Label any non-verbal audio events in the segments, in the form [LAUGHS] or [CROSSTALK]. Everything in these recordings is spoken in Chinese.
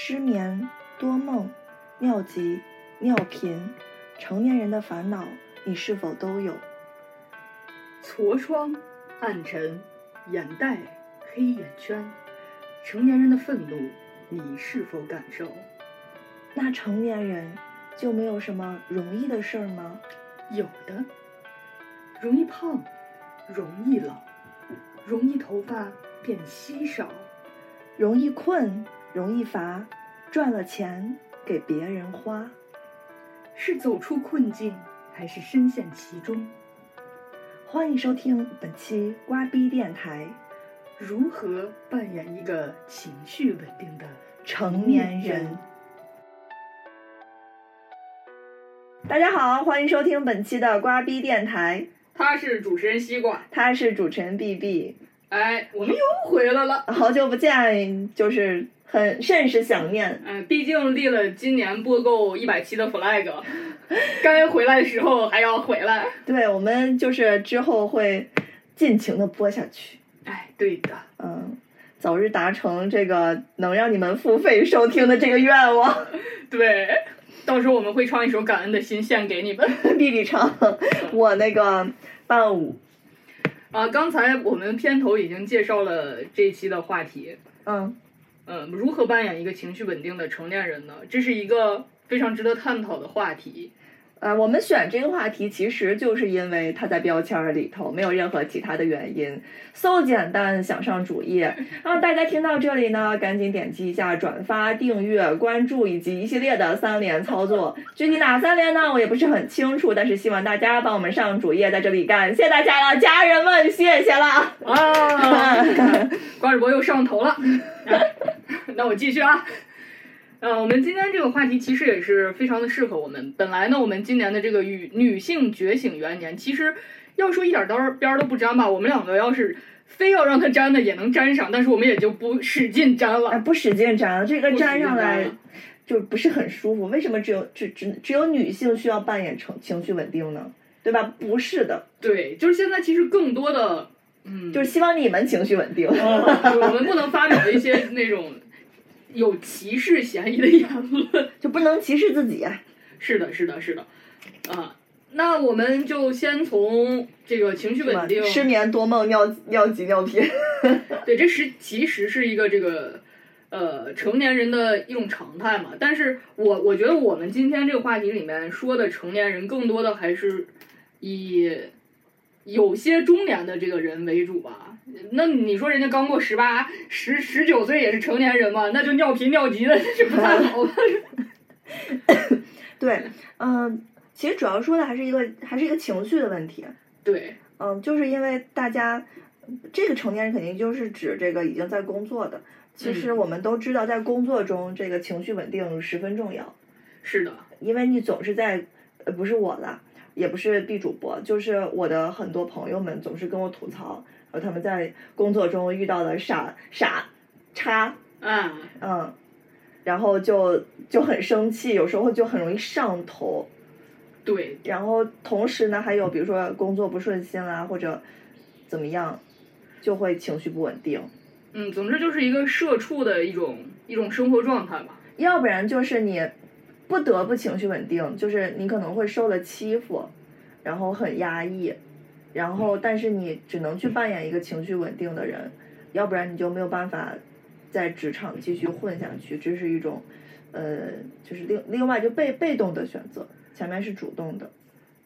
失眠、多梦、尿急、尿频，成年人的烦恼，你是否都有？痤疮、暗沉、眼袋、黑眼圈，成年人的愤怒，你是否感受？那成年人就没有什么容易的事儿吗？有的，容易胖，容易老，容易头发变稀少，容易困，容易乏，赚了钱给别人花。是走出困境，还是深陷其中？欢迎收听本期瓜逼电台，如何扮演一个情绪稳定的成年人？大家好，欢迎收听本期的瓜逼电台，他是主持人西瓜，他是主持人 B B。哎，我们又回来了，好久不见，就是很甚是想念。嗯，毕竟立了今年播够一百期的 flag，[LAUGHS] 该回来的时候还要回来。对，我们就是之后会尽情的播下去。哎，对的，嗯，早日达成这个能让你们付费收听的这个愿望。[LAUGHS] 对，到时候我们会唱一首《感恩的心》献给你们。[LAUGHS] 弟弟唱，我那个伴舞，啊，刚才我们片头已经介绍了这一期的话题，嗯，嗯，如何扮演一个情绪稳定的成年人呢？这是一个非常值得探讨的话题。呃，我们选这个话题，其实就是因为它在标签儿里头，没有任何其他的原因，so 简单，想上主页。[LAUGHS] 然后大家听到这里呢，赶紧点击一下转发、订阅、关注以及一系列的三连操作。具体哪三连呢？我也不是很清楚，但是希望大家帮我们上主页，在这里感谢大家了，家人们，谢谢了。[LAUGHS] 啊，瓜主播又上头了。啊 [LAUGHS] 那我继续啊。呃，我们今天这个话题其实也是非常的适合我们。本来呢，我们今年的这个与女性觉醒元年，其实要说一点儿边儿都不沾吧，我们两个要是非要让它沾的也能沾上，但是我们也就不使劲沾哎，了。不使劲粘，这个粘上来就不是很舒服。为什么只有只只只有女性需要扮演成情绪稳定呢？对吧？不是的，对，就是现在其实更多的，嗯，就是希望你们情绪稳定。就我们不能发表一些那种有歧视嫌疑的言论。[LAUGHS] 就不能歧视自己。是的，是的，是的，啊，那我们就先从这个情绪稳定，失眠、多梦、尿尿急、尿频。对，这是其实是一个这个呃成年人的一种常态嘛。但是我我觉得我们今天这个话题里面说的成年人，更多的还是以有些中年的这个人为主吧。那你说人家刚过十八、十十九岁也是成年人嘛？那就尿频尿急的，这不太好吧？[LAUGHS] 对，嗯、其实主要说的还是一个还是一个情绪的问题。对，嗯，就是因为大家这个成年人肯定就是指这个已经在工作的。其实嗯我们都知道，在工作中这个情绪稳定十分重要。是的，因为你总是在，呃，不是我啦，也不是 B 主播，就是我的很多朋友们总是跟我吐槽，呃，他们在工作中遇到的傻傻叉，嗯，嗯，然后就就很生气，有时候就很容易上头，对，然后同时呢，还有比如说工作不顺心啦，或者怎么样，就会情绪不稳定，嗯，总之就是一个社畜的一种一种生活状态吧。要不然就是你不得不情绪稳定，就是你可能会受了欺负，然后很压抑，然后但是你只能去扮演一个情绪稳定的人，要不然你就没有办法在职场继续混下去，这是一种呃，就是另另外就被被动的选择，前面是主动的，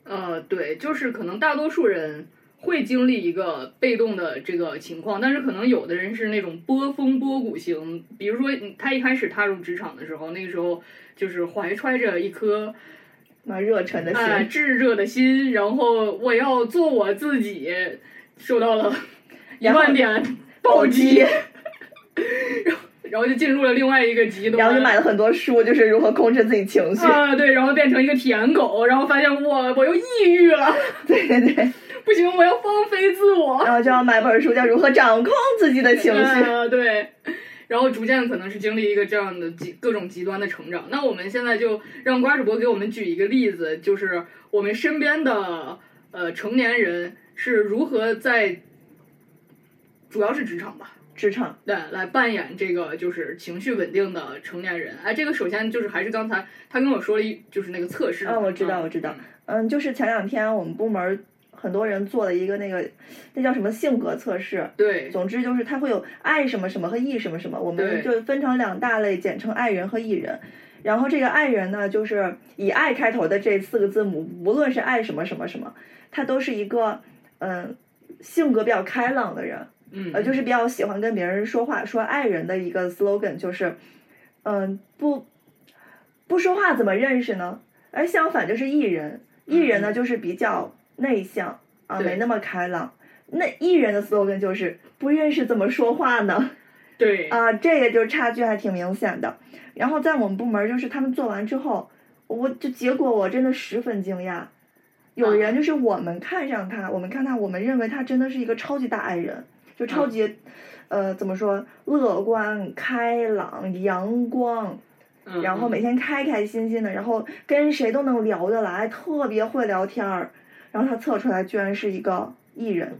呃，对，就是可能大多数人会经历一个被动的这个情况，但是可能有的人是那种波峰波谷型，比如说他一开始踏入职场的时候，那个时候就是怀揣着一颗那热忱的心，哎炙热的心，然后我要做我自己，受到了一万点暴击，[LAUGHS] 然后然后就进入了另外一个极端，然后就买了很多书，就是如何控制自己情绪，啊，对，然后变成一个舔狗，然后发现我我又抑郁了，[LAUGHS] 对对对，不行，我要放飞自我。然后就要买本书叫《如何掌控自己的情绪》。[LAUGHS] 啊，对，然后逐渐可能是经历一个这样的极各种极端的成长。那我们现在就让瓜主播给我们举一个例子，就是我们身边的呃成年人是如何在，主要是职场吧，职场。对，来扮演这个就是情绪稳定的成年人。哎，这个首先就是还是刚才他跟我说了一就是那个测试。啊，我知道，我知道。嗯，就是前两天我们部门很多人做了一个那个，那叫什么性格测试。对。总之就是它会有爱什么什么和 E 什么什么，我们就分成两大类，简称爱人和 E 人。然后这个爱人呢，就是以爱开头的这四个字母，无论是爱什么什么什么，他都是一个嗯性格比较开朗的人，嗯，呃，就是比较喜欢跟别人说话。说爱人的一个 slogan 就是，嗯，不不说话怎么认识呢？而相反就是艺人，艺人呢就是比较内向啊，没那么开朗。那艺人的 slogan 就是不认识怎么说话呢？对啊，这个就差距还挺明显的。然后在我们部门，就是他们做完之后，我就结果我真的十分惊讶。有人就是我们看上他，我们看他，我们认为他真的是一个超级大爱人，就超级，呃，怎么说，乐观、开朗、阳光，然后每天开开心心的，然后跟谁都能聊得来，特别会聊天儿。然后他测出来居然是一个艺人。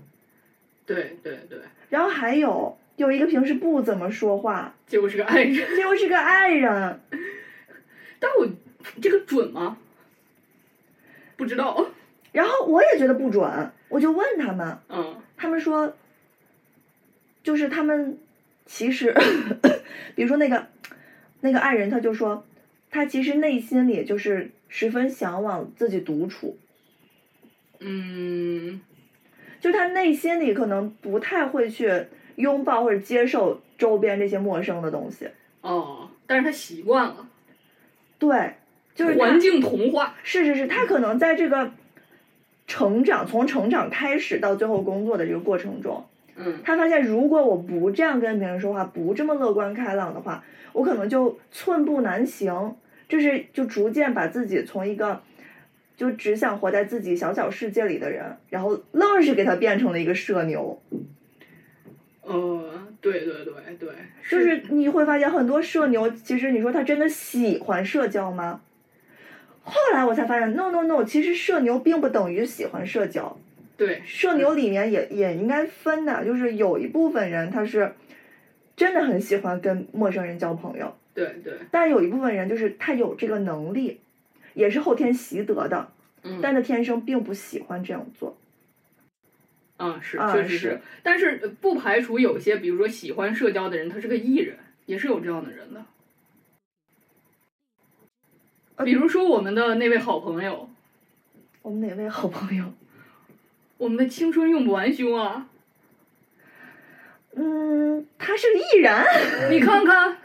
对对对。然后还有。有一个平时不怎么说话，结果是个爱人，结果是个爱人，但我这个准吗？不知道。然后我也觉得不准，我就问他们，嗯，他们说，就是他们其实，[COUGHS] 比如说那个那个爱人，他就说，他其实内心里就是十分向往自己独处，嗯，就他内心里可能不太会去。拥抱或者接受周边这些陌生的东西。哦，但是他习惯了。对，就是环境同化。是是是，他可能在这个成长，从成长开始到最后工作的这个过程中，嗯，他发现如果我不这样跟别人说话，不这么乐观开朗的话，我可能就寸步难行。就是就逐渐把自己从一个就只想活在自己小小世界里的人，然后愣是给他变成了一个社牛。呃，对对对对，就是你会发现很多社牛，其实你说他真的喜欢社交吗？后来我才发现，no no no，其实社牛并不等于喜欢社交。对，社牛里面也也应该分的，就是有一部分人他是真的很喜欢跟陌生人交朋友。对对。但有一部分人就是他有这个能力，也是后天习得的，但他天生并不喜欢这样做。啊，是，确实是，但是不排除有些，比如说喜欢社交的人，他是个艺人，也是有这样的人的。比如说我们的那位好朋友，我们哪位好朋友？[LAUGHS] 我们的青春用不完兄啊。嗯，他是个艺人，你看看，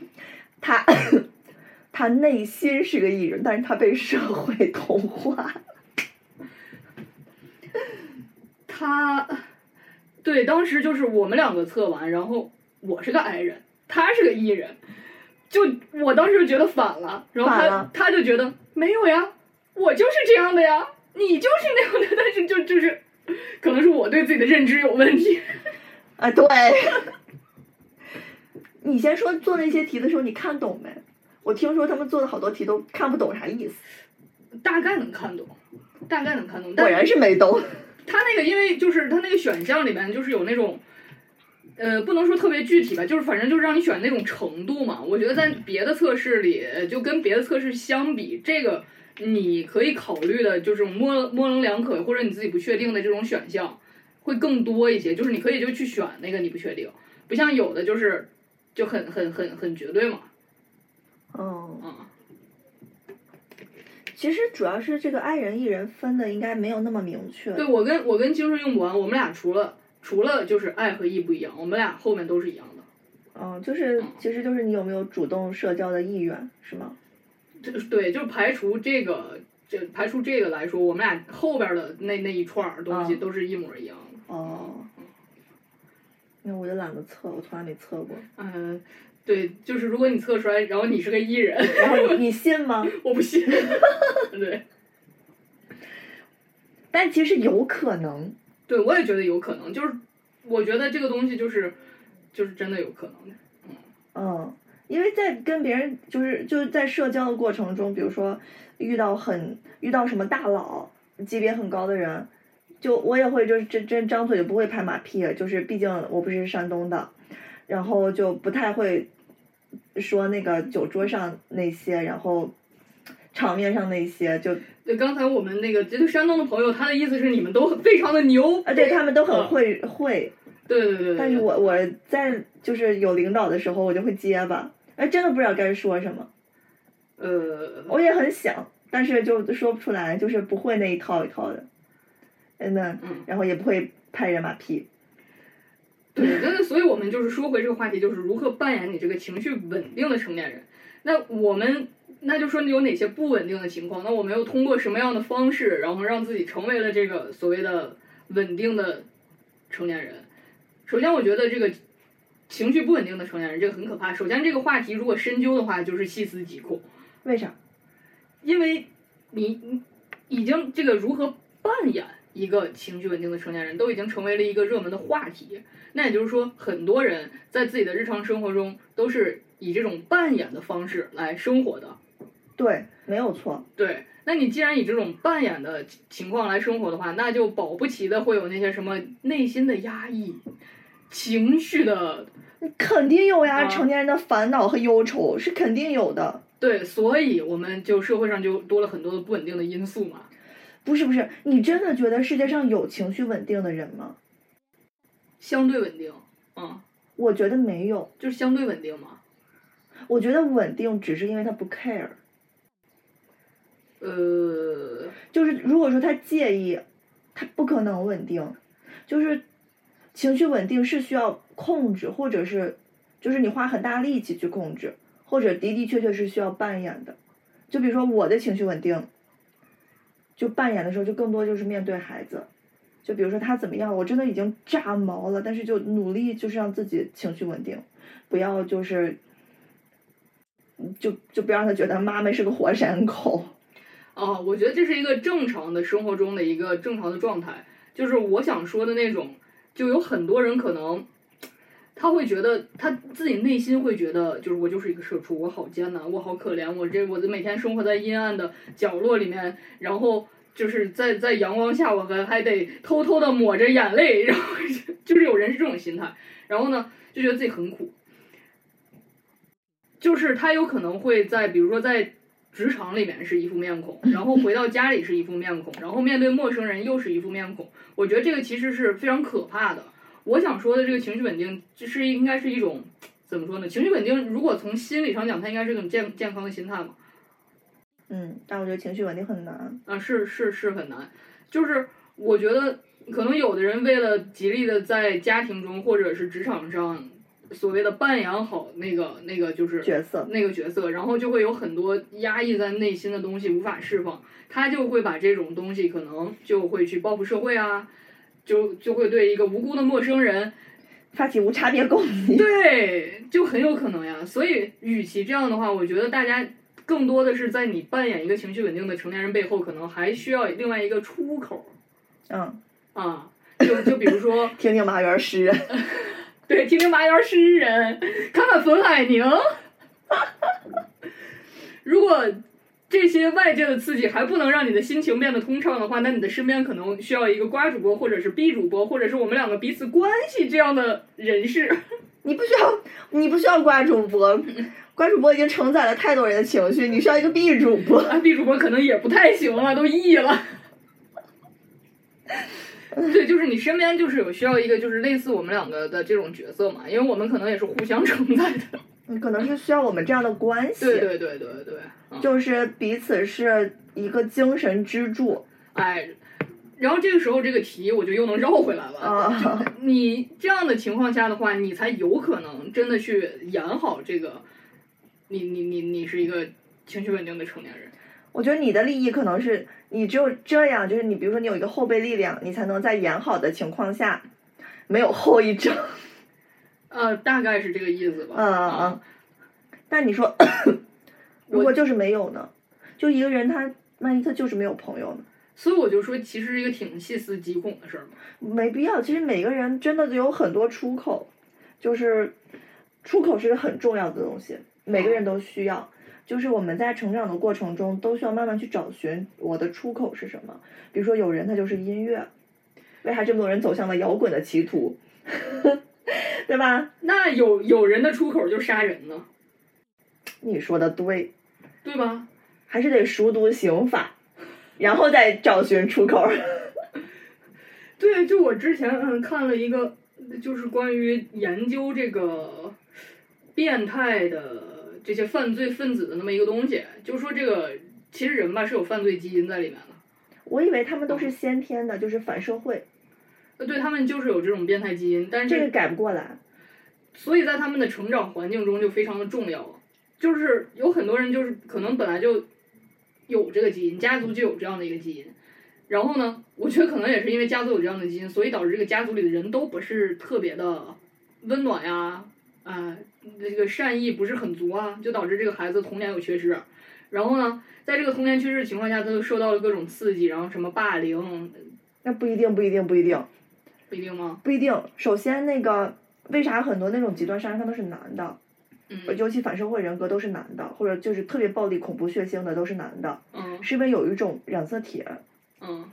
[LAUGHS] 他他内心是个艺人，但是他被社会同化。[LAUGHS] 他，对，当时就是我们两个测完，然后我是个 I 人，他是个 E 人，就我当时就觉得反了，然后他他就觉得没有呀，我就是这样的呀，你就是那样的，[LAUGHS] 但是就就是，可能是我对自己的认知有问题，啊，对，[LAUGHS] 你先说做那些题的时候你看懂没？我听说他们做的好多题都看不懂啥意思，大概能看懂，大概能看懂，果然是没懂。他那个，因为就是他那个选项里面就是有那种，呃，不能说特别具体吧，就是反正就是让你选那种程度嘛。我觉得在别的测试里，就跟别的测试相比，这个你可以考虑的，就是模模棱两可或者你自己不确定的这种选项会更多一些。就是你可以就去选那个你不确定，不像有的就是就很很很很绝对嘛。哦。啊。其实主要是这个爱人艺人分的应该没有那么明确。对我跟我跟精神用不完，我们俩除了除了就是爱和意不一样，我们俩后面都是一样的。嗯，就是其实就是你有没有主动社交的意愿，是吗？这对，就是排除这个，这排除这个来说，我们俩后边的那那一串东西都是一模一样的。哦。那我就懒得测，我从来没测过。嗯。对，就是如果你测出来，然后你是个艺人，然后你信吗？[LAUGHS] 我不信。对。但其实有可能。对，我也觉得有可能，就是我觉得这个东西就是，就是真的有可能。嗯。嗯，因为在跟别人就是就是在社交的过程中，比如说遇到很遇到什么大佬级别很高的人，就我也会就是真真张嘴就不会拍马屁，就是毕竟我不是山东的。然后就不太会说那个酒桌上那些，然后场面上那些，就对，刚才我们那个这个山东的朋友，他的意思是你们都非常的牛啊，对他们都很嗯会会，对对对对。但是我我在就是有领导的时候，我就会结巴，哎，真的不知道该说什么，呃，我也很想，但是就说不出来，就是不会那一套一套的，真的，嗯。然后也不会拍人马屁，对，真的，所以我们就是说回这个话题，就是如何扮演你这个情绪稳定的成年人。那我们那就说你有哪些不稳定的情况？那我们又通过什么样的方式，然后让自己成为了这个所谓的稳定的成年人？首先，我觉得这个情绪不稳定的成年人这个很可怕。首先，这个话题如果深究的话，就是细思极恐。为啥？因为你你已经这个如何扮演一个情绪稳定的成年人，都已经成为了一个热门的话题。那也就是说，很多人在自己的日常生活中都是以这种扮演的方式来生活的。对，没有错，对，那你既然以这种扮演的情况来生活的话，那就保不齐的会有那些什么内心的压抑、情绪的肯定有呀，啊成年人的烦恼和忧愁是肯定有的。对，所以我们就社会上就多了很多的不稳定的因素嘛。不是不是，你真的觉得世界上有情绪稳定的人吗？相对稳定，嗯，我觉得没有，就是相对稳定嘛。我觉得稳定只是因为他不 care，呃，就是如果说他介意，他不可能稳定，就是情绪稳定是需要控制，或者是就是你花很大力气去控制，或者的的确确是需要扮演的。就比如说我的情绪稳定，就扮演的时候就更多就是面对孩子，就比如说他怎么样，我真的已经炸毛了，但是就努力就是让自己情绪稳定，不要就是。就就不要让他觉得妈妈是个活山口。[LAUGHS] 啊，我觉得这是一个正常的生活中的一个正常的状态，就是我想说的那种，就有很多人可能。他会觉得他自己内心会觉得，就是我就是一个社畜，我好艰难，我好可怜，我这我每天生活在阴暗的角落里面，然后就是在在阳光下，我还还得偷偷的抹着眼泪，然后就是有人是这种心态，然后呢就觉得自己很苦，就是他有可能会在比如说在职场里面是一副面孔，然后回到家里是一副面孔，然后面对陌生人又是一副面孔，我觉得这个其实是非常可怕的。我想说的这个情绪稳定，就是应该是一种怎么说呢？情绪稳定，如果从心理上讲，它应该是一种健健康的心态嘛。嗯，但我觉得情绪稳定很难。啊，是是是很难，就是我觉得可能有的人为了极力的在家庭中或者是职场上，所谓的扮演好那个那个就是角色那个角色，然后就会有很多压抑在内心的东西无法释放，他就会把这种东西可能就会去报复社会啊，就就会对一个无辜的陌生人发起无差别攻击。对，就很有可能呀。所以，与其这样的话，我觉得大家更多的是在你扮演一个情绪稳定的成年人背后，可能还需要另外一个出口嗯，啊。就就比如说，[LAUGHS] 听听麻园诗人。[LAUGHS] 对，听听麻园诗人，看看冯海宁。[LAUGHS] 如果这些外界的刺激还不能让你的心情变得通畅的话，那你的身边可能需要一个瓜主播，或者是 B 主播，或者是我们两个彼此关系这样的人士。你不需要，你不需要瓜主播，[LAUGHS] 瓜主播已经承载了太多人的情绪，你需要一个 B 主播。[LAUGHS] 啊，B 主播可能也不太行了，都 E 了。[LAUGHS] 对，就是你身边就是有需要一个就是类似我们两个的这种角色嘛，因为我们可能也是互相承载的。嗯，可能是需要我们这样的关系，对对对对对，嗯就是彼此是一个精神支柱哎，然后这个时候这个题我就又能绕回来了。啊。[LAUGHS] 你这样的情况下的话，你才有可能真的去演好这个，你你你你是一个情绪稳定的成年人。我觉得你的利益可能是你只有这样，就是你比如说你有一个后备力量，你才能在演好的情况下没有后遗症。呃，大概是这个意思吧。嗯嗯嗯。但你说，[COUGHS] 如果就是没有呢？就一个人他万一他就是没有朋友呢？所以我就说，其实是一个挺细思极恐的事儿嘛。没必要。其实每个人真的有很多出口，就是出口是个很重要的东西，每个人都需要。就是我们在成长的过程中，都需要慢慢去找寻我的出口是什么。比如说，有人他就是音乐，为啥这么多人走向了摇滚的歧途？[LAUGHS] 对吧？那有有人的出口就杀人呢，你说的对，对吧？还是得熟读刑法，然后再找寻出口。[LAUGHS] 对，就我之前嗯看了一个，就是关于研究这个变态的这些犯罪分子的那么一个东西，就说这个其实人吧是有犯罪基因在里面的，我以为他们都是先天的，就是反社会，呃对他们就是有这种变态基因，但是这个改不过来。所以在他们的成长环境中就非常的重要，就是有很多人就是可能本来就有这个基因，家族就有这样的一个基因，然后呢，我觉得可能也是因为家族有这样的基因，所以导致这个家族里的人都不是特别的温暖呀，啊、这个善意不是很足啊，就导致这个孩子童年有缺失，然后呢，在这个童年缺失的情况下，他就受到了各种刺激，然后什么霸凌，那不一定，不一定，不一定，不一定吗？不一定。首先，那个为啥很多那种极端杀人犯都是男的，嗯尤其反社会人格都是男的，或者就是特别暴力、恐怖、血腥的都是男的，嗯是因为有一种染色体，嗯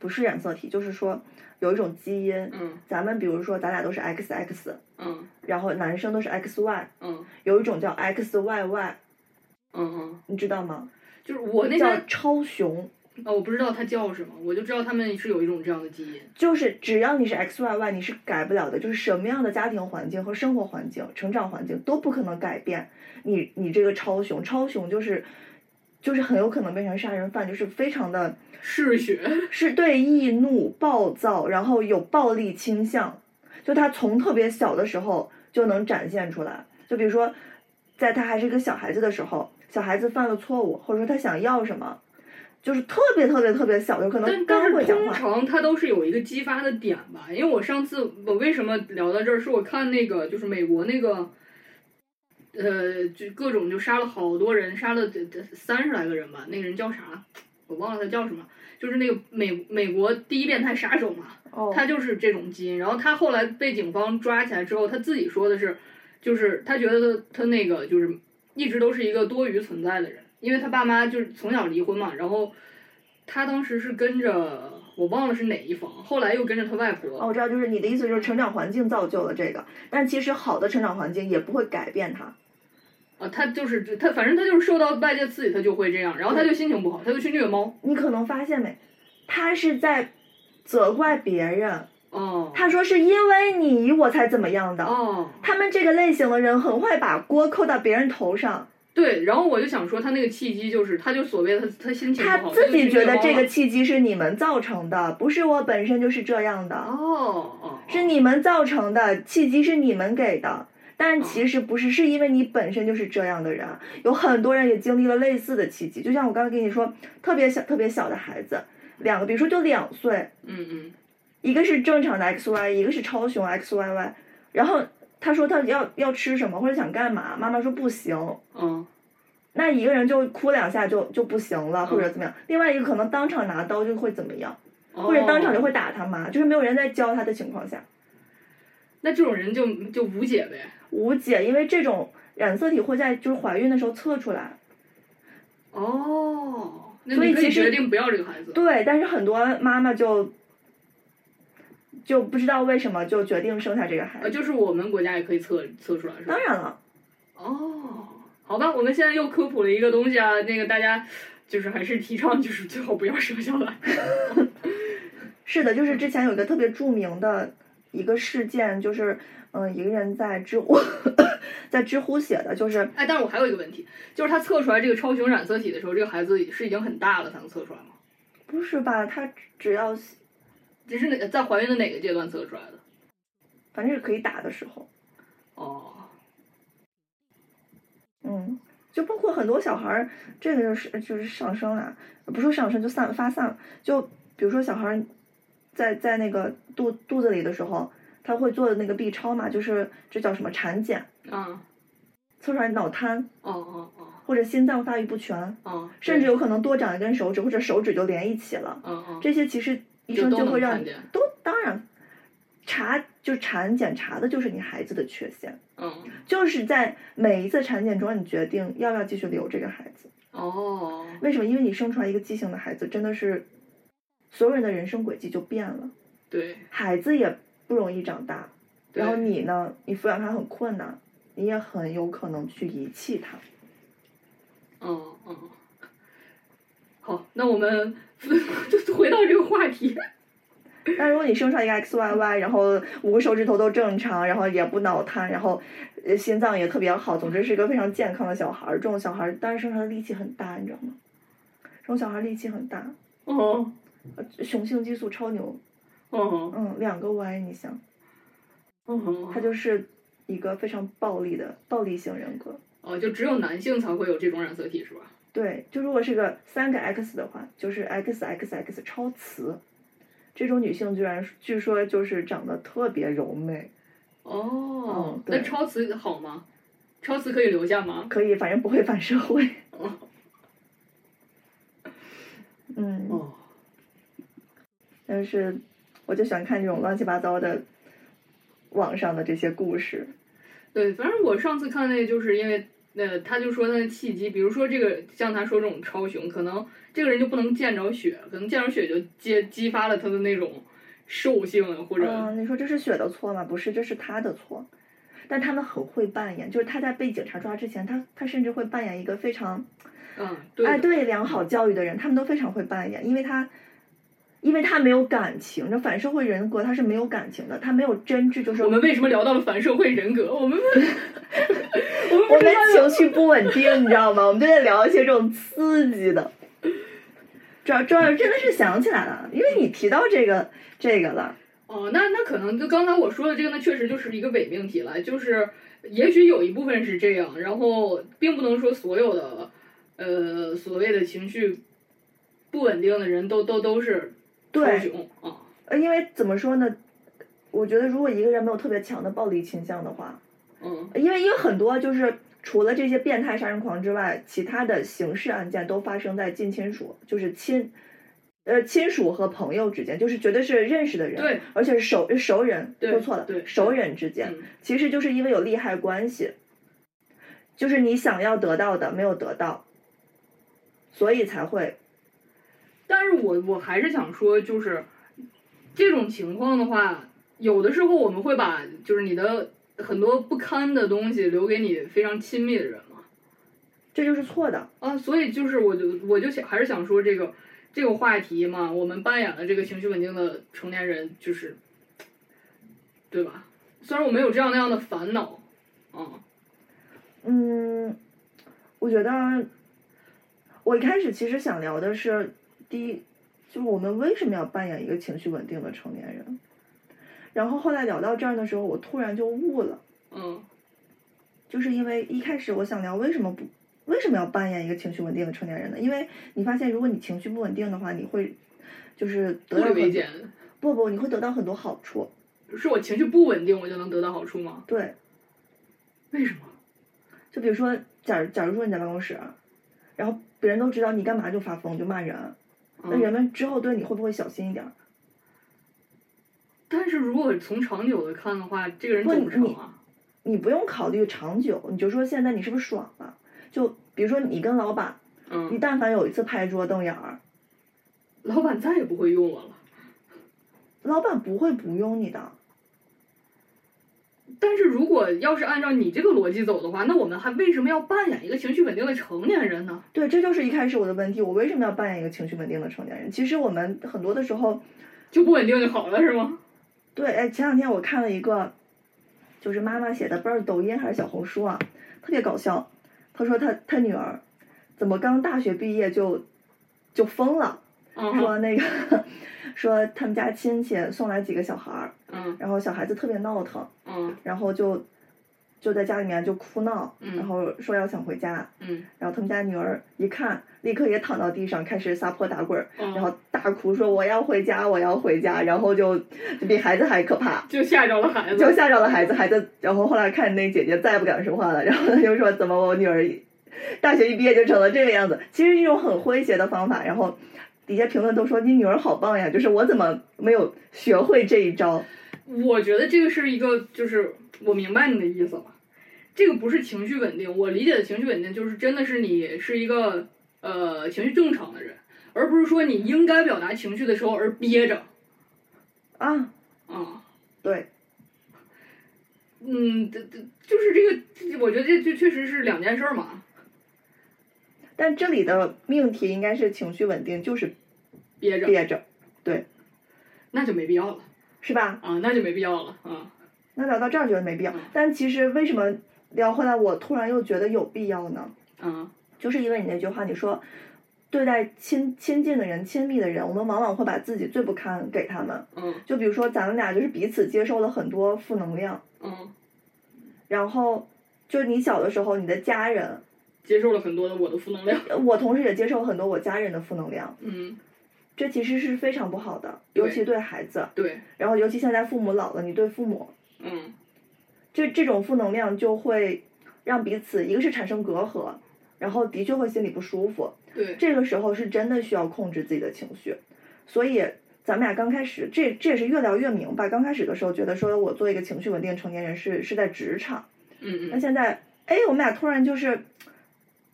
不是染色体，就是说有一种基因。嗯咱们比如说，咱俩都是 XX，嗯然后男生都是 XY，嗯有一种叫 XYY，嗯嗯，你知道吗？就是我那叫天。超雄，哦，我不知道它叫什么，我就知道他们是有一种这样的基因。就是只要你是 XYY，你是改不了的，就是什么样的家庭环境和生活环境、成长环境都不可能改变你你这个超雄。超雄就是就是很有可能变成杀人犯，就是非常的嗜血，是对易怒、暴躁，然后有暴力倾向，就他从特别小的时候就能展现出来。就比如说，在他还是一个小孩子的时候，小孩子犯了错误，或者说他想要什么，就是特别特别特别小，的可能但刚但是通会讲话。常它都是有一个激发的点吧。因为我上次我为什么聊到这儿，是我看那个就是美国那个，呃，就各种就杀了好多人，杀了得得三十来个人吧。那个人叫啥？我忘了他叫什么。就是那个美美国第一变态杀手嘛，哦，他就是这种基因。然后他后来被警方抓起来之后，他自己说的是，就是他觉得他他那个就是一直都是一个多余存在的人，因为他爸妈就是从小离婚嘛，然后他当时是跟着我忘了是哪一方，后来又跟着他外婆。哦，我知道，就是你的意思就是成长环境造就了这个，但其实好的成长环境也不会改变他。啊，他就是他，反正他就是受到外界刺激，他就会这样，然后他就心情不好，他就去虐猫。你可能发现没，他是在责怪别人，哦他说是因为你我才怎么样的。哦，他们这个类型的人很会把锅扣到别人头上，对，然后我就想说，他那个契机就是，他就所谓的他他心情不他好，自己觉得这个个契机是你们造成的，不是我本身就是这样的，哦哦是你们造成的，契机是你们给的。但其实不是，是因为你本身就是这样的人。有很多人也经历了类似的契机，就像我刚刚跟你说，特别小、特别小的孩子，两个，比如说就两岁，嗯嗯一个是正常的 XY，一个是超雄 XYY。然后他说他要要吃什么或者想干嘛，妈妈说不行，嗯那一个人就哭两下就就不行了，或者嗯怎么样。另外一个可能当场拿刀就会怎么样，哦，或者当场就会打他妈，就是没有人在教他的情况下，那这种人就就无解呗。无解，因为这种染色体会在就是怀孕的时候测出来。哦，所以其实决定不要这个孩子。对，但是很多妈妈就就不知道为什么就决定生下这个孩呃，子。就是我们国家也可以测测出来，是吧当？然了，哦，好吧，我们现在又科普了一个东西啊，那个大家就是还是提倡就是最好不要生下来。[LAUGHS] 是的，就是之前有一个特别著名的一个事件，就是嗯，一个人在知乎 [LAUGHS] 在知乎写的，就是哎，但是我还有一个问题，就是他测出来这个超雄染色体的时候，这个孩子是已经很大了才能测出来吗？不是吧？他只要这是哪在怀孕的哪个阶段测出来的？反正是可以打的时候，哦，嗯，就包括很多小孩儿，这个就是就是上升了，不说上升就散发散，就比如说小孩儿在在那个肚肚子里的时候，他会做的那个 B 超嘛，就是这叫什么产检，啊，测出来脑瘫。哦哦哦。或者心脏发育不全，哦，甚至有可能多长一根手指或者手指就连一起了，嗯嗯，这些其实医生就会让你都当然查就产检查的就是你孩子的缺陷。嗯就是在每一次产检中，你决定要不要继续留这个孩子。哦，为什么？因为你生出来一个畸形的孩子，真的是所有人的人生轨迹就变了。对，孩子也不容易长大，然后你呢，你抚养他很困难，你也很有可能去遗弃他。嗯嗯。好，那我们就 [LAUGHS] 回到这个话题。[LAUGHS] 但如果你生出来一个 XYY，然后五个手指头都正常，然后也不脑瘫，然后呃心脏也特别好，总之是一个非常健康的小孩儿，这种小孩儿当然生出来的力气很大，你知道吗？这种小孩儿力气很大，哦呃雄性激素超牛，哦嗯，两个 Y，你想，哦他就是一个非常暴力的暴力型人格。哦，就只有男性才会有这种染色体是吧？对，就如果是个三个 X 的话，就是 XXX 超雌，这种女性居然据说就是长得特别柔美，哦嗯，那超雌好吗？超雌可以留下吗？可以，反正不会反社会。哦嗯，哦，但是我就喜欢看这种乱七八糟的网上的这些故事。对，反正我上次看那个，就是因为呃，他就说他的契机，比如说这个像他说这种超雄，可能这个人就不能见着血，可能见着血就激激发了他的那种兽性啊，或者、嗯，你说这是雪的错吗？不是，这是他的错。但他们很会扮演，就是他在被警察抓之前，他他甚至会扮演一个非常嗯，对哎，对良好教育的人，他们都非常会扮演，因为他，因为他没有感情，这反社会人格他是没有感情的，他没有真挚，就是我们为什么聊到了反社会人格？我们 [LAUGHS] 我们情绪不稳定，你知道吗？我们就在聊一些这种刺激的。主要主要真的是想起来了，因为你提到这个这个了，哦，那那可能就刚才我说的这个呢，确实就是一个伪命题了，就是也许有一部分是这样，然后并不能说所有的呃所谓的情绪不稳定的人都都都是超对。呃，因为怎么说呢？我觉得如果一个人没有特别强的暴力倾向的话，嗯因为因为很多就是除了这些变态杀人狂之外，其他的刑事案件都发生在近亲属，就是亲，呃，亲属和朋友之间，就是绝对是认识的人，对，而且是熟熟人，说错了，对熟人之间，嗯其实就是因为有利害关系，就是你想要得到的没有得到，所以才会，但是我我还是想说，就是这种情况的话，有的时候我们会把就是你的很多不堪的东西留给你非常亲密的人嘛。这就是错的，啊，所以就是我就我就想还是想说这个这个话题嘛，我们扮演了这个情绪稳定的成年人，就是，对吧？虽然我没有这样那样的烦恼，啊，嗯，我觉得我一开始其实想聊的是，第一，就是我们为什么要扮演一个情绪稳定的成年人，然后后来聊到这儿的时候，我突然就悟了，嗯就是因为一开始我想聊为什么不为什么要扮演一个情绪稳定的成年人呢？因为你发现如果你情绪不稳定的话，你会就是得到很不离为艰，不不，你会得到很多好处，是我情绪不稳定，我就能得到好处吗？对，为什么？就比如说，假如假如说你在办公室，然后别人都知道你干嘛就发疯就骂人，那嗯人们之后对你会不会小心一点儿？但是如果从长久的看的话，这个人不走不长你啊。你不用考虑长久，你就说现在你是不是爽了？就比如说你跟老板，嗯你嗯，但凡有一次拍桌瞪眼儿，老板再也不会用我了。老板不会不用你的。但是如果要是按照你这个逻辑走的话，那我们还为什么要扮演一个情绪稳定的成年人呢？对，这就是一开始我的问题，我为什么要扮演一个情绪稳定的成年人？其实我们很多的时候，就不稳定就好了是吗？对，哎，前两天我看了一个，就是妈妈写的，不知道是抖音还是小红书啊，特别搞笑。她说她她女儿怎么刚大学毕业就就疯了，嗯说那个说他们家亲戚送来几个小孩儿，嗯然后小孩子特别闹腾，嗯然后就就在家里面就哭闹，嗯然后说要想回家，嗯然后他们家女儿一看，立刻也躺到地上开始撒泼打滚儿，嗯，然后大哭说我要回家，我要回家，然后就就比孩子还可怕。就吓着了孩子。就吓着了孩子，孩子，然后后来看那姐姐再也不敢说话了，然后他就说怎么我女儿大学一毕业就成了这个样子？其实是一种很诙谐的方法，然后底下评论都说你女儿好棒呀，就是我怎么没有学会这一招？我觉得这个是一个，就是我明白你的意思了。这个不是情绪稳定，我理解的情绪稳定就是真的是你是一个呃情绪正常的人，而不是说你应该表达情绪的时候而憋着啊，啊。对，嗯，这这就是这个，我觉得这这确实是两件事儿嘛。但这里的命题应该是情绪稳定，就是憋着，憋着，对那就没必要了是吧？啊，那就没必要了啊。那聊到这儿觉得没必要嗯，但其实为什么聊回来，我突然又觉得有必要呢？啊，就是因为你那句话，你说对待亲亲近的人、亲密的人，我们往往会把自己最不堪给他们。嗯就比如说咱们俩就是彼此接受了很多负能量，嗯，然后就你小的时候，你的家人，接受了很多的我的负能量。[LAUGHS] 我同时也接受了很多我家人的负能量，嗯，这其实是非常不好的，尤其对孩子。对，然后尤其现在父母老了，你对父母，嗯这这种负能量就会让彼此一个是产生隔阂，然后的确会心里不舒服。对，这个时候是真的需要控制自己的情绪，所以咱们俩刚开始，这这也是越聊越明白。刚开始的时候觉得说我做一个情绪稳定成年人是是在职场，嗯嗯那现在哎，我们俩突然就是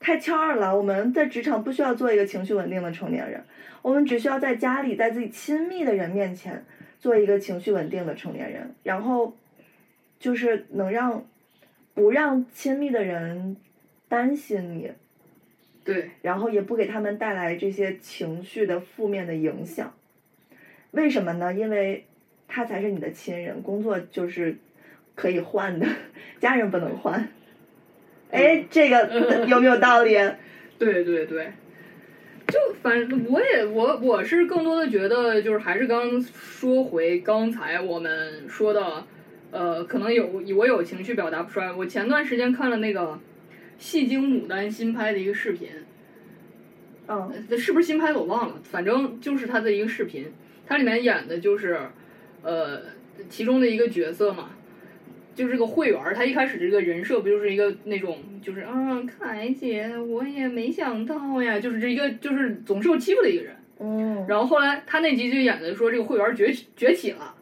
开窍儿了。我们在职场不需要做一个情绪稳定的成年人，我们只需要在家里，在自己亲密的人面前做一个情绪稳定的成年人，然后就是能让不让亲密的人担心你，对，然后也不给他们带来这些情绪的负面的影响。为什么呢？因为他才是你的亲人，工作就是可以换的，[LAUGHS] 家人不能换。哎，这个有没有道理？[LAUGHS] 对对对，就反正我也我我是更多的觉得就是还是刚说回刚才我们说的，呃，可能有我有情绪表达不出来。我前段时间看了那个戏精牡丹新拍的一个视频，嗯呃是不是新拍的我忘了，反正就是他的一个视频，它里面演的就是，呃，其中的一个角色嘛，就是这个会员儿，他一开始这个人设不就是一个那种，就是啊，凯姐，我也没想到呀，就是这一个就是总受欺负的一个人。嗯，然后后来他那集就演的说这个会员儿崛起崛起了，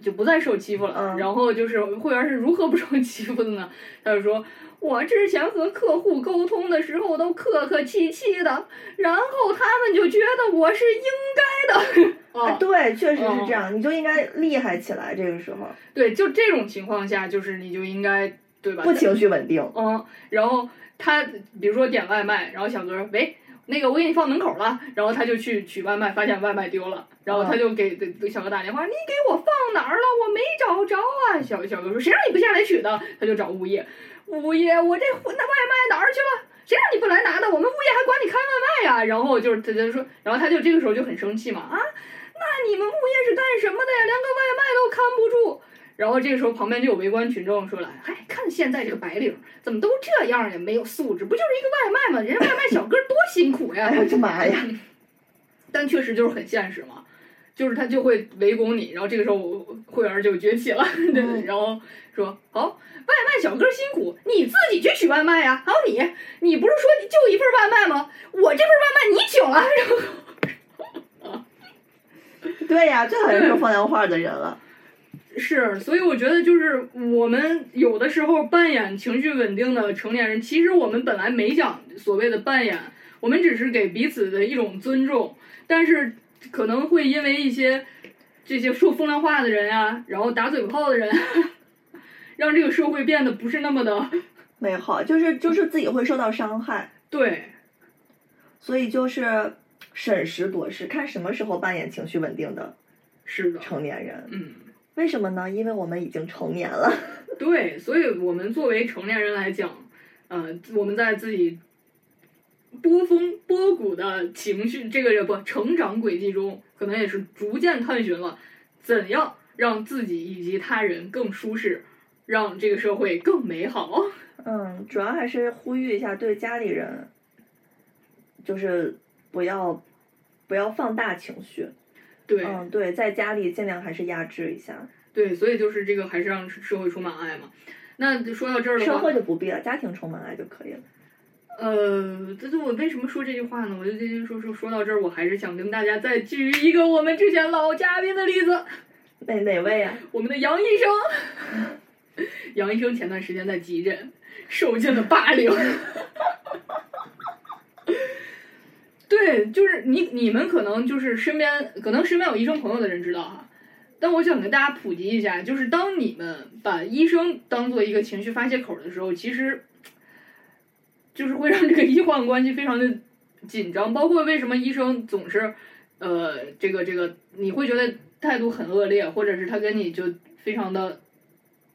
就不再受欺负了。嗯然后就是会员是如何不受 [LAUGHS] 欺负的呢？他就说。我之前和客户沟通的时候都客客气气的，然后他们就觉得我是应该的。哎啊，[LAUGHS] 对，确实是这样，你就应该厉害起来。这个时候对，就这种情况下，就是你就应该对吧？不情绪稳定，嗯，然后他比如说点外卖，然后小哥喂，那个我给你放门口了，然后他就去取外卖，发现外卖丢了，然后他就给给给小哥打电话，你给我放哪儿了？我没找着啊！小小哥说谁让你不下来取的？他就找物业，物业我这那外卖哪儿去了？谁让你不来拿的？我们物业还管你开外卖呀、然后就是他就说，然后他就这个时候就很生气嘛啊，那你们物业是干什么的呀？连个外卖都看不住。然后这个时候旁边就有围观群众说了：“嗨，看现在这个白领怎么都这样呀？没有素质，不就是一个外卖吗？人家外卖小哥多辛苦呀！”哎呀，这妈呀！[LAUGHS] 但确实就是很现实嘛，就是他就会围攻你，然后这个时候会员就崛起了，对嗯然后说好，外卖小哥辛苦，你自己去取外卖呀。还有你，你不是说你就一份外卖吗？我这份外卖你请了，然后 [LAUGHS] 对呀，最好像说风凉话的人了。是，所以我觉得就是我们有的时候扮演情绪稳定的成年人，其实我们本来没想所谓的扮演，我们只是给彼此的一种尊重，但是可能会因为一些这些说风凉话的人啊，然后打嘴炮的人，[LAUGHS] 让这个社会变得不是那么的美好，就是就是自己会受到伤害，对，所以就是审时度势，看什么时候扮演情绪稳定的是的，成年人。嗯。为什么呢？因为我们已经成年了。[LAUGHS] 对，所以我们作为成年人来讲，呃，我们在自己波峰波谷的情绪这个不成长轨迹中，可能也是逐渐探寻了怎样让自己以及他人更舒适，让这个社会更美好。嗯，主要还是呼吁一下对家里人，就是不要不要放大情绪。对、嗯，对，在家里尽量还是压制一下。对，所以就是这个还是让社会充满爱嘛。那说到这儿的话，社会就不必了，家庭充满爱就可以了。呃，这就我为什么说这句话呢？我就今天说说说到这儿，我还是想跟大家再举一个我们之前老嘉宾的例子，哪哪位啊、我们的杨医生。杨医生前段时间在急诊，受尽了霸凌。对，就是你你们可能就是身边可能身边有医生朋友的人知道哈，但我想跟大家普及一下，就是当你们把医生当做一个情绪发泄口的时候，其实就是会让这个医患关系非常的紧张。包括为什么医生总是呃这个这个，你会觉得态度很恶劣，或者是他跟你就非常的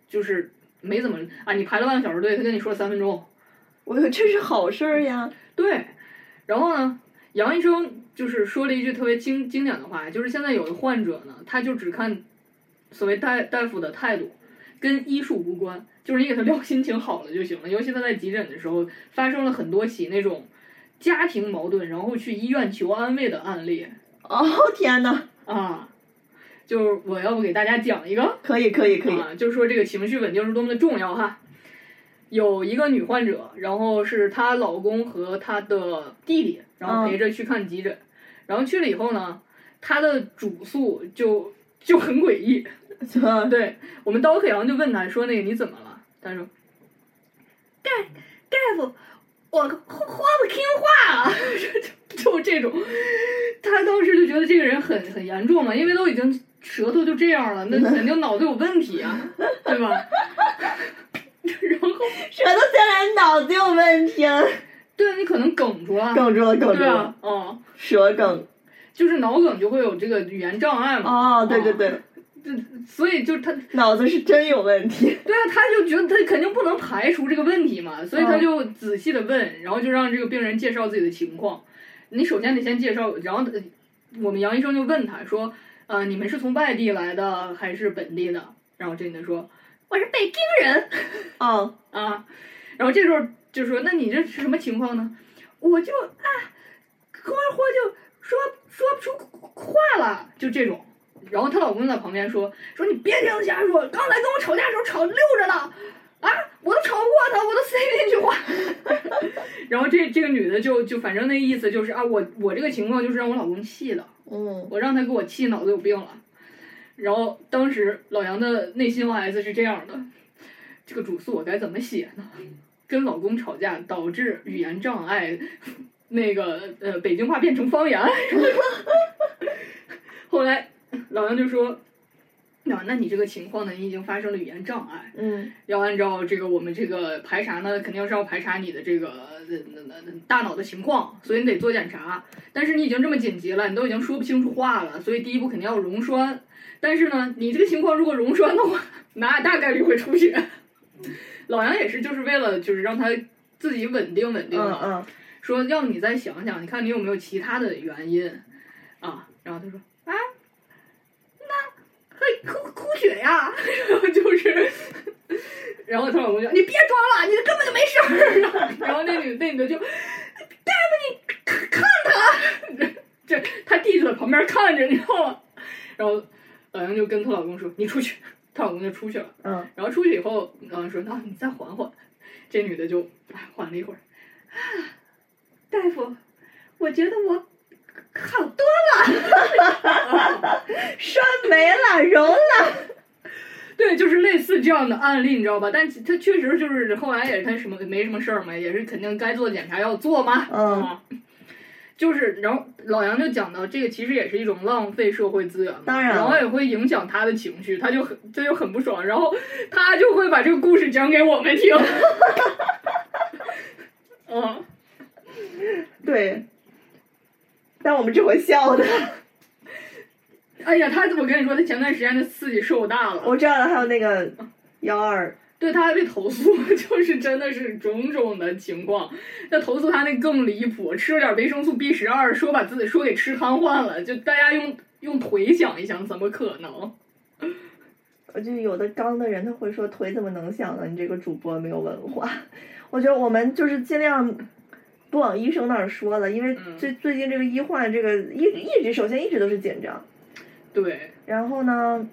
就是没怎么啊，你排了半个小时队，他跟你说了三分钟，我说这是好事儿呀。[LAUGHS] 对，然后呢，杨医生就是说了一句特别经经典的话，就是现在有的患者呢，他就只看所谓大大夫的态度，跟医术无关，就是你给他聊心情好了就行了。尤其他在急诊的时候，发生了很多起那种家庭矛盾，然后去医院求安慰的案例哦 [LAUGHS] 天呐，啊。就是我要不给大家讲一个，可以可以可以，啊，就是说这个情绪稳定是多么的重要哈。有一个女患者，然后是她老公和她的弟弟，然后陪着去看急诊，然后去了以后呢，她的主诉就就很诡异。[LAUGHS] 对 [LAUGHS] 我们刀客阳就问他说：“那个你怎么了？”他说：“大大夫，我话不听话啊！[LAUGHS] ”就就这种，他当时就觉得这个人很很严重嘛，因为都已经。舌头就这样了，那肯定脑子有问题啊，对吧？然后舌头现在脑子有问题了，对你可能梗住了，梗住了，梗住了，哦，舌梗，就是脑梗就会有这个语言障碍嘛。哦，对对对，所以就他脑子是真有问题。对啊，他就觉得他肯定不能排除这个问题嘛，所以他就仔细的问，然后就让这个病人介绍自己的情况。你首先得先介绍，然后我们杨医生就问他说。呃，你们是从外地来的还是本地的？然后这女的说：“我是北京人。[LAUGHS] ”哦啊，然后这时候就说：“那你这是什么情况呢？”我就啊，喝完喝就说说不出话了，就这种。然后她老公在旁边说：“说你别听他瞎说，刚才跟我吵架的时候吵溜着呢，啊，我都吵不过他，我都塞进去话。[LAUGHS] ”然后这这个女的就就反正那意思就是啊，我我这个情况就是让我老公气的。嗯，我让他给我气脑子有病了，然后当时老杨的内心 OS 是这样的：这个主诉我该怎么写呢？跟老公吵架导致语言障碍，那个呃北京话变成方言。[LAUGHS] 后来 [LAUGHS] 老杨就说。那那你这个情况呢？你已经发生了语言障碍，嗯，要按照这个我们这个排查呢，肯定是要排查你的这个那那那大脑的情况，所以你得做检查。但是你已经这么紧急了，你都已经说不清楚话了，所以第一步肯定要溶栓。但是呢，你这个情况如果溶栓的话，那大概率会出血。[LAUGHS] 老杨也是，就是为了就是让他自己稳定稳定嗯，说要你再想想，你看你有没有其他的原因啊？然后他说 [LAUGHS] 啊。哭哭血呀，然后就是，然后她老公就你别装了，你根本就没事儿。[LAUGHS] 然后那女那女的就，大夫你看看他，[LAUGHS] 这她弟就在旁边看着，你知道吗？然后老杨就跟她老公说你出去，她老公就出去了。嗯。然后出去以后，老杨说那你再缓缓。这女的就缓了一会儿，啊，[SIGHS] 大夫，我觉得我。好多了，[LAUGHS] 栓没了，融了。[LAUGHS] 对，就是类似这样的案例，你知道吧？但他确实就是后来也是他什么没什么事儿嘛，也是肯定该做检查要做嘛。嗯。就是，然后老杨就讲到这个，其实也是一种浪费社会资源嘛。当然。然后也会影响他的情绪，他就很他就很不爽，然后他就会把这个故事讲给我们听。[LAUGHS] 嗯。对。但我们这回笑的。哎呀，他我跟你说，他前段时间的刺激受大了。我知道了，还有那个幺二，对他还被投诉，[LAUGHS] 就是真的是种种的情况。那投诉他那更离谱，吃了点维生素 B 十二，说把自己说给吃瘫痪了。就大家用用腿想一想，怎么可能？[LAUGHS] 我就有的刚的人他会说腿怎么能想呢？你这个主播没有文化。我觉得我们就是尽量。不往医生那儿说了，因为最最近这个医患这个一一直首先一直都是紧张，对，然后呢，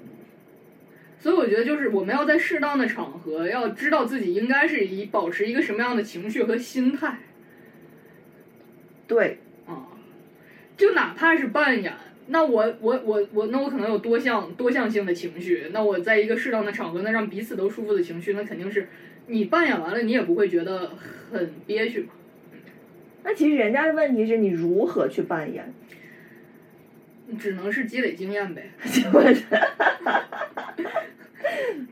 所以我觉得就是我们要在适当的场合要知道自己应该是以保持一个什么样的情绪和心态，对，啊，就哪怕是扮演，那我我我我那我可能有多项多项性的情绪，那我在一个适当的场合，那让彼此都舒服的情绪，那肯定是你扮演完了，你也不会觉得很憋屈嘛。那其实人家的问题是你如何去扮演？只能是积累经验呗，我 [LAUGHS] [LAUGHS]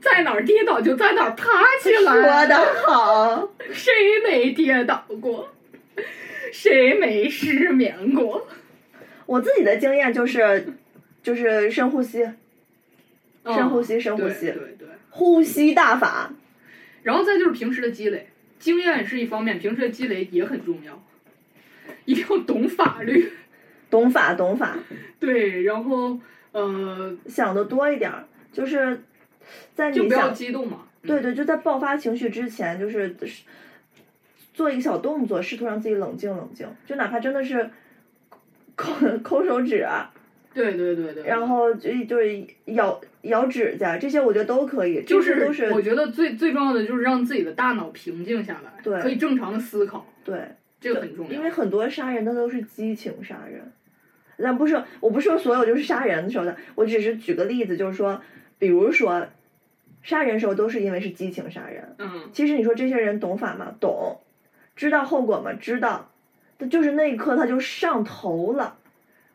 在哪儿跌倒就在哪儿爬起来说来。的好，谁没跌倒过？谁没失眠过？我自己的经验就是，就是深呼吸，深呼吸嗯深呼吸对对对。呼吸大法。然后再就是平时的积累，经验是一方面，平时的积累也很重要，一定要懂法律。懂法懂法，对，然后呃，想的多一点儿，就是在就不要你想激动嘛。嗯对对，就在爆发情绪之前，就是做一个小动作，试图让自己冷静冷静，就哪怕真的是抠抠手指啊，对对对对。然后就就是咬咬指甲，这些我觉得都可以，就是都是我觉得最最重要的就是让自己的大脑平静下来，对可以正常的思考，对，这个很重要。因为很多杀人的都是激情杀人，但不是我不是说所有就是杀人的时候的，我只是举个例子，就是说，比如说杀人时候都是因为是激情杀人，嗯，其实你说这些人懂法吗？懂，知道后果吗？知道，但就是那一刻他就上头了。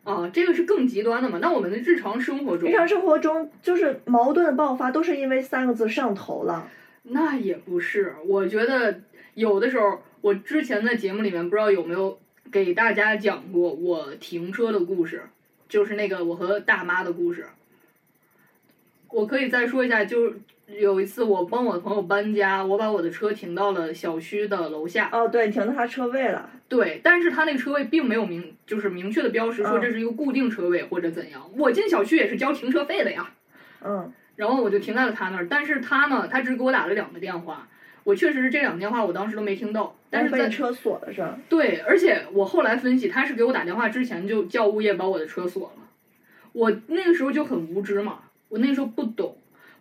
啊，这个是更极端的嘛。那我们的日常生活中日，常生活中就是矛盾的爆发，都是因为三个字上头了。那也不是。我觉得有的时候，我之前在节目里面不知道有没有给大家讲过我停车的故事，就是那个我和大妈的故事。我可以再说一下，就是有一次我帮我的朋友搬家，我把我的车停到了小区的楼下。哦，对，停到他车位了。对，但是他那个车位并没有明，就是明确的标识说嗯这是一个固定车位或者怎样。我进小区也是交停车费的呀。嗯然后我就停在了他那儿，但是他呢，他只给我打了两个电话，我确实是这两个电话我当时都没听到，但是在被车锁的事儿？对，而且我后来分析，他是给我打电话之前就叫物业把我的车锁了，我那个时候就很无知嘛，我那个时候不懂，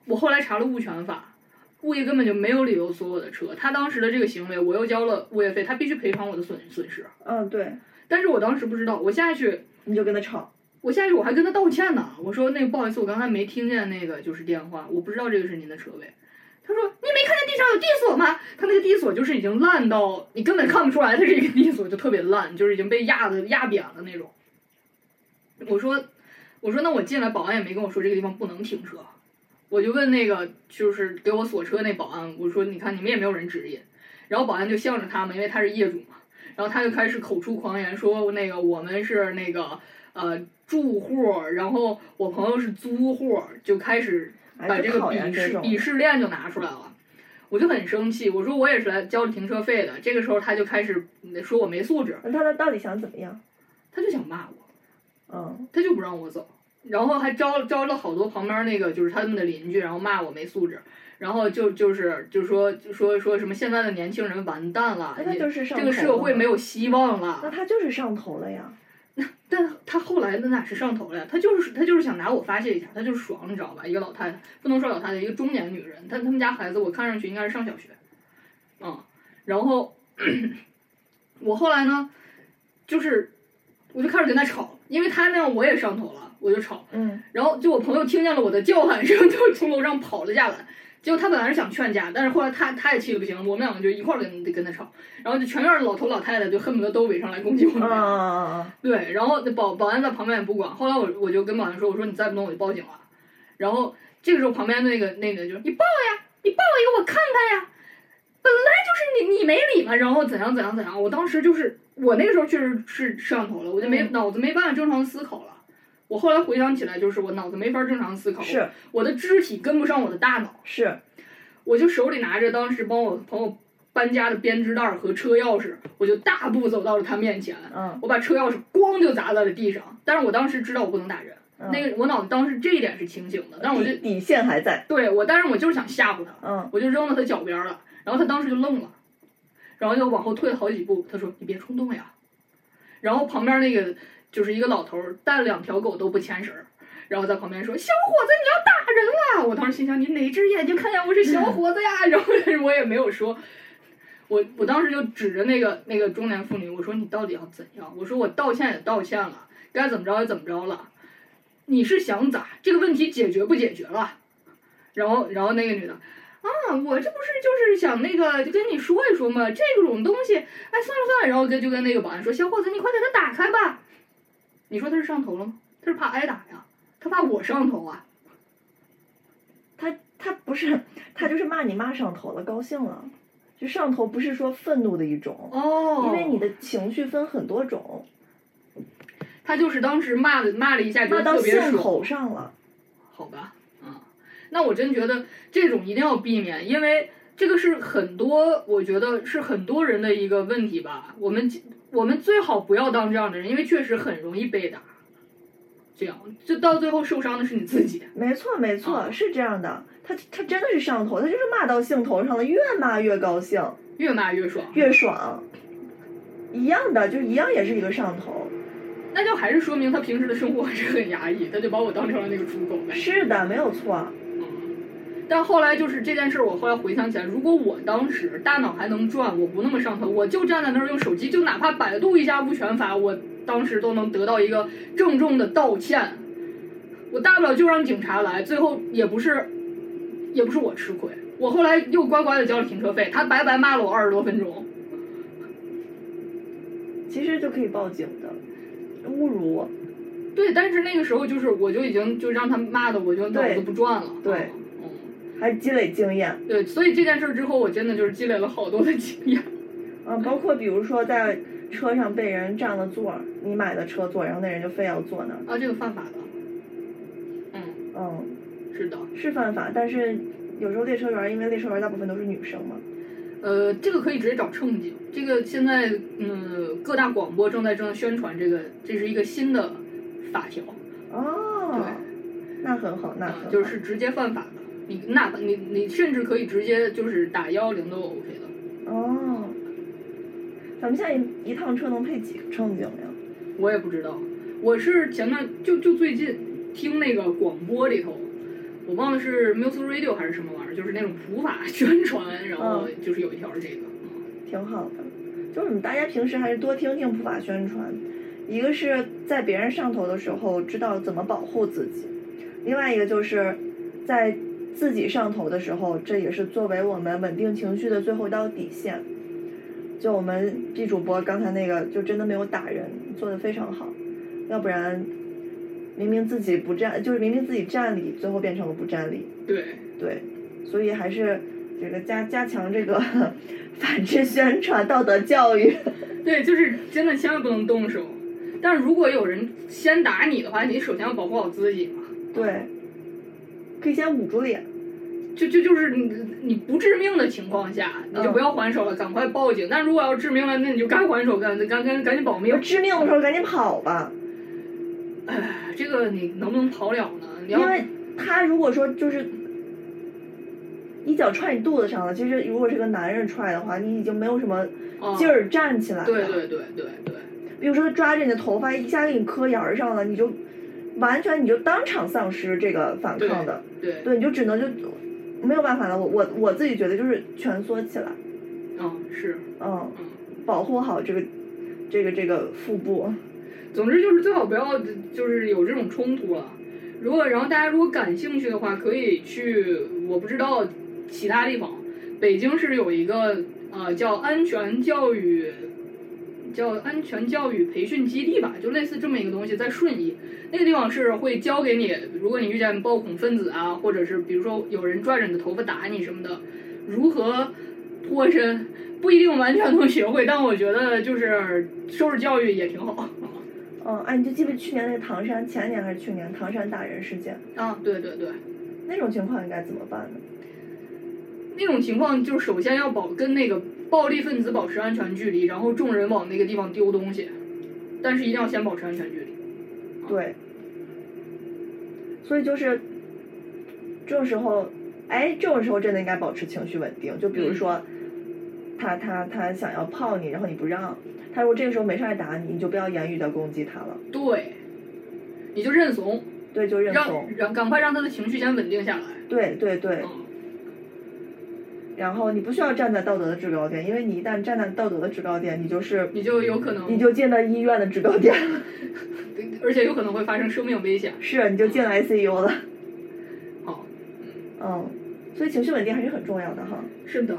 我后来查了物权法，物业根本就没有理由锁我的车，他当时的这个行为，我又交了物业费，他必须赔偿我的损损失，嗯，对，但是我当时不知道，我下去你就跟他吵。我下去我还跟他道歉呢，我说那个不好意思，我刚才没听见那个就是电话，我不知道这个是您的车位。他说你没看见地上有地锁吗？他那个地锁就是已经烂到你根本看不出来它是一个地锁，就特别烂，就是已经被压的压扁了那种。我说我说那我进来，保安也没跟我说这个地方不能停车，我就问那个就是给我锁车那保安，我说你看你们也没有人指引，然后保安就向着他们，因为他是业主嘛，然后他就开始口出狂言说那个我们是那个呃住户，然后我朋友是租户，就开始把哎，这个鄙视。鄙视链就拿出来了。我就很生气，我说我也是来交了停车费的。这个时候他就开始嗯说我没素质，那他到底想怎么样？他就想骂我，嗯，他就不让我走，然后还招招了好多旁边那个就是他们的邻居，然后骂我没素质，然后就就是就说就说说什么现在的年轻人完蛋了，那他就是上这个社会没有希望了那。他就是上头了呀。但他后来那哪是上头了呀？他就是他就是想拿我发泄一下，他就是爽，你知道吧？一个老太太，不能说老太太，一个中年女人，但他们家孩子我看上去应该是上小学，嗯，然后 [CLEARS THROAT] 我后来呢，就是我就开始跟他吵，因为他那样我也上头了，我就吵，嗯然后就我朋友听见了我的叫喊声，就从楼上跑了下来。结果他本来是想劝架，但是后来他他也气得不行，我们两个就一块儿跟跟他吵，然后就全院的老头老太太就恨不得都围上来攻击我们！[LAUGHS] 对，然后那保保安在旁边也不管，后来我我就跟保安说，我说你再不弄我就报警了。然后这个时候旁边那个那个就你报呀，你报一个我看看呀，本来就是你你没理嘛，然后怎样怎样怎样，我当时就是我那个时候确实是摄像头了，我就没、嗯脑子没办法正常思考了。我后来回想起来，就是我脑子没法正常思考，是。我的肢体跟不上我的大脑，是，我就手里拿着当时帮我朋友搬家的编织袋儿和车钥匙，我就大步走到了他面前，嗯。我把车钥匙咣就砸在了地上，但是我当时知道我不能打人，嗯，那个我脑子当时这一点是清醒的，但是我就底底线还在。对我，但是我就是想吓唬他，嗯我就扔到他脚边儿了，然后他当时就愣了，然后就往后退了好几步，他说你别冲动呀，然后旁边那个就是一个老头儿带两条狗都不牵绳儿。然后在旁边说：“小伙子，你要打人了！”我当时心想：“你哪只眼睛看见我是小伙子呀？” [LAUGHS] 然后我也没有说，我我当时就指着那个那个中年妇女，我说：“你到底要怎样？”我说：“我道歉也道歉了，该怎么着也怎么着了，你是想咋？这个问题解决不解决了？”然后然后那个女的啊，我这不是就是想那个就跟你说一说嘛，这种东西，哎，算了算了，然后跟就跟那个保安说：“小伙子，你快给他打开吧。”你说他是上头了吗？他是怕挨打呀，他怕我上头啊。他他不是，他就是骂你妈上头了，高兴了。就上头不是说愤怒的一种，哦，因为你的情绪分很多种，他就是当时骂了骂了一下，觉骂到得特别爽。兴头上了。好吧，嗯，那我真觉得这种一定要避免，因为这个是很多，我觉得是很多人的一个问题吧。我们我们最好不要当这样的人，因为确实很容易被打。这样，就到最后受伤的是你自己。没错，没错，啊是这样的。他他真的是上头，他就是骂到兴头上了，越骂越高兴，越骂越爽，越爽。一样的，就一样也是一个上头。那就还是说明他平时的生活还是很压抑，他就把我当成了那个猪狗呗。是的，没有错。嗯，但后来就是这件事儿，我后来回想起来，如果我当时大脑还能转，我不那么上头，我就站在那儿用手机，就哪怕百度一下物权法，我当时都能得到一个郑重的道歉。我大不了就让警察来，最后也不是，也不是我吃亏。我后来又乖乖的交了停车费，他白白骂了我二十多分钟。其实就可以报警的，侮辱我。对，但是那个时候就是我就已经就让他骂的我就脑子不转了。对嗯，还积累经验对，所以这件事儿之后，我真的就是积累了好多的经验。啊，包括比如说在车上被人占了座儿，你买的车座，然后那人就非要坐那儿，啊，这个犯法的。嗯，嗯，是的。是犯法，但是有时候列车员，因为列车员大部分都是女生嘛，呃，这个可以直接找乘警。这个现在，嗯，各大广播正在正在宣传这个，这是一个新的法条，哦，那很好，那很好，嗯就是直接犯法的。你那你你甚至可以直接就是打幺幺零都 OK 的。哦，咱们现在一一趟车能配几个乘警呀？我也不知道，我是前段就就最近听那个广播里头，我忘了是 Music Radio 还是什么玩意儿，就是那种普法宣传，然后就是有一条是这个。嗯挺好的，就是你大家平时还是多听听普法宣传，一个是在别人上头的时候知道怎么保护自己，另外一个就是在自己上头的时候，这也是作为我们稳定情绪的最后一道底线。就我们 B 主播刚才那个，就真的没有打人，做的非常好，要不然明明自己不占，就是明明自己占理，最后变成了不占理。对，对，所以还是这个加加强这个 [LAUGHS] 反制宣传、道德教育。对，就是真的千万不能动手。但如果有人先打你的话，你首先要保护好自己嘛。对，可以先捂住脸。就就就是你你不致命的情况下，你就不要还手了，赶快报警。但如果要致命了，那你就该还手，赶赶赶赶紧保命。致命的时候赶紧跑吧，哎，这个你能不能跑了呢？你要因为他如果说就是一脚踹你肚子上了，其实如果是个男人踹的话，你已经没有什么啊劲儿站起来了。对对对对对，比如说他抓着你的头发，一下给你磕沿儿上了，你就完全你就当场丧失这个反抗的。对，对，你就只能就没有办法了。我我我自己觉得就是蜷缩起来，嗯是，嗯，嗯。保护好这个这个这个腹部。总之就是最好不要就是有这种冲突了。如果然后大家如果感兴趣的话，可以去我不知道其他地方，北京是有一个呃叫安全教育叫安全教育培训基地吧，就类似这么一个东西，在顺义那个地方是会教给你，如果你遇见暴恐分子啊，或者是比如说有人拽着你的头发打你什么的，如何脱身。不一定完全能学会，但我觉得就是收拾教育也挺好。嗯，哎，你就记不去年那个唐山，前年还是去年唐山打人事件，啊，对对对，那种情况应该怎么办呢？那种情况就是首先要保跟那个暴力分子保持安全距离，然后众人往那个地方丢东西，但是一定要先保持安全距离。对，所以就是这种时候，哎，这种时候真的应该保持情绪稳定。就比如说，他他他想要泡你，然后你不让，他如果这个时候没上来打你，你就不要言语的攻击他了，对，你就认怂，对，就认怂，让赶快让他的情绪先稳定下来。对对对。嗯，然后你不需要站在道德的制高点，因为你一旦站在道德的制高点，你就是你就有可能，你就进到医院的制高点了，[LAUGHS] 而且有可能会发生生命危险。是你就进了 ICU 了。好，嗯，所以情绪稳定还是很重要的哈。是的，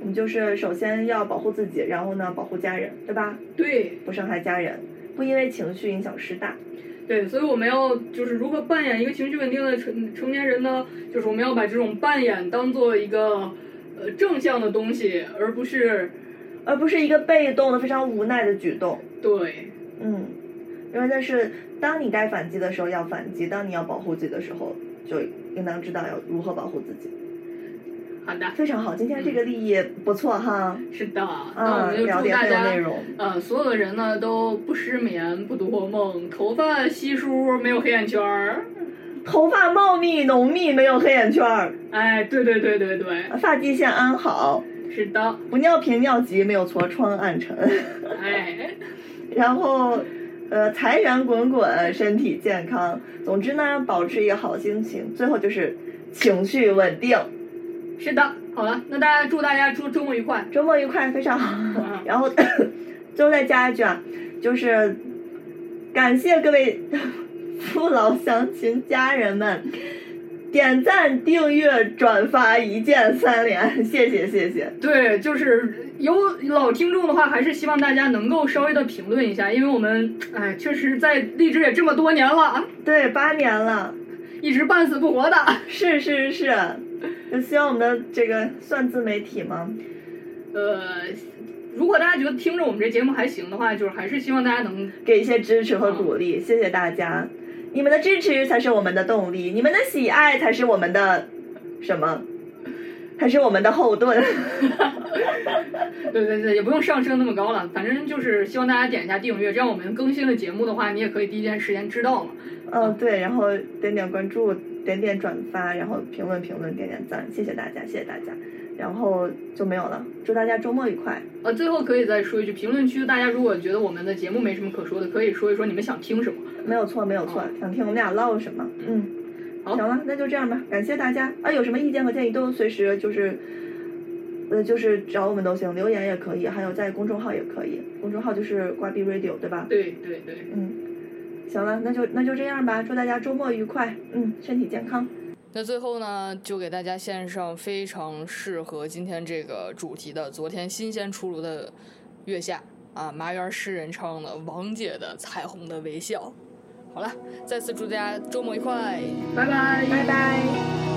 我们就是首先要保护自己，然后呢保护家人，对吧？对不伤害家人，不因为情绪影响师大。对，所以我们要就是如何扮演一个情绪稳定的成成年人呢？就是我们要把这种扮演当做一个呃正向的东西，而不是而不是一个被动的、非常无奈的举动。对嗯，因为但是当你该反击的时候要反击，当你要保护自己的时候，就应当知道要如何保护自己。好的，非常好，今天这个利益不错哈。是的，那我们嗯，就祝大家很有内容。呃所有的人呢都不失眠、不多梦，头发稀疏，没有黑眼圈儿。头发茂密浓密，没有黑眼圈儿，哎，对对对对对，发际线安好，是的，不尿频尿急，没有痤疮暗沉。哎，[LAUGHS] 然后，呃，财源滚滚，身体健康。总之呢，保持一个好心情。最后就是情绪稳定。是的。好了，那大家祝大家周周末愉快。周末愉快，非常好。嗯然后最后再加一句啊，就是感谢各位父老乡亲家人们点赞、订阅、转发，一键三连，谢谢谢谢。对，就是有老听众的话，还是希望大家能够稍微的评论一下，因为我们哎，确实在励志也这么多年了，对，八年了，一直半死不活的。是是是，就希望我们的这个算自媒体吗？呃，如果大家觉得听着我们这节目还行的话，就是还是希望大家能给一些支持和鼓励，谢谢大家。你们的支持才是我们的动力，你们的喜爱才是我们的什么？才是我们的后盾。[LAUGHS] 对对对，也不用上升那么高了，反正就是希望大家点一下订阅，这样我们更新的节目的话，你也可以第一时间知道嘛。嗯，对，然后点点关注，点点转发，然后评论评论，点点赞，谢谢大家，谢谢大家。然后就没有了，祝大家周末愉快。呃，最后可以再说一句，评论区大家如果觉得我们的节目没什么可说的，可以说一说你们想听什么。没有错，没有错，想听我们俩唠什么？嗯，好行了，那就这样吧，感谢大家啊！有什么意见和建议都随时就是，呃，就是找我们都行，留言也可以，还有在公众号也可以，公众号就是瓜逼 radio 对吧？对对对，嗯，行了，那就那就这样吧，祝大家周末愉快，嗯，身体健康。那最后呢，就给大家献上非常适合今天这个主题的，昨天新鲜出炉的《月下》啊，麻园诗人唱的王姐的《彩虹的微笑》。好了，再次祝大家周末愉快，拜拜，拜拜。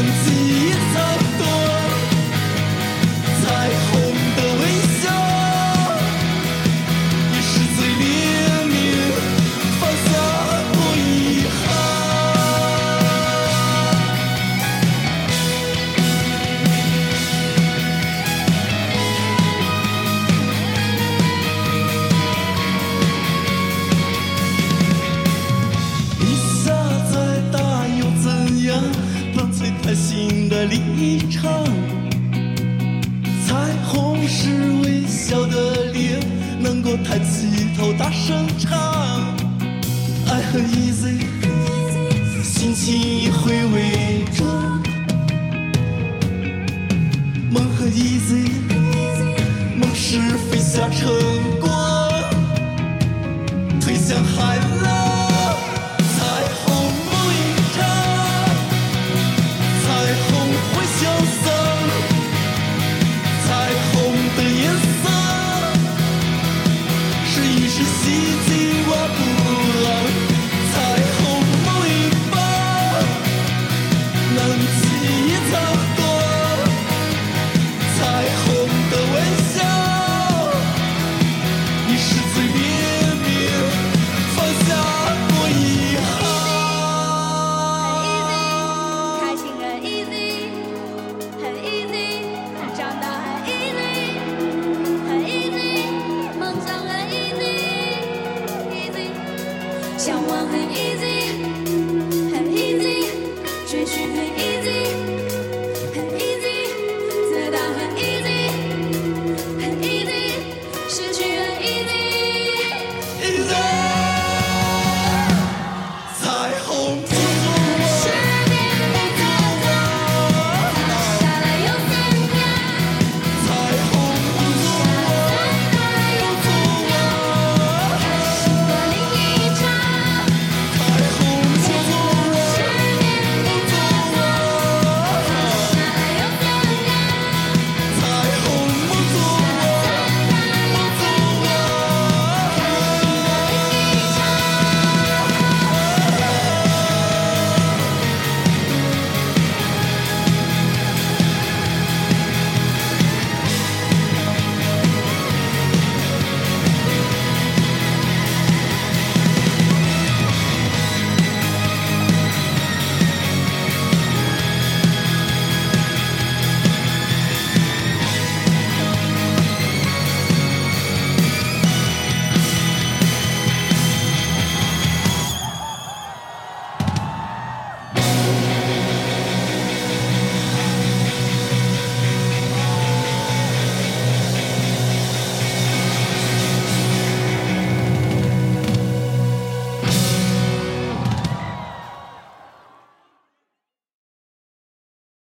等记向往很 easy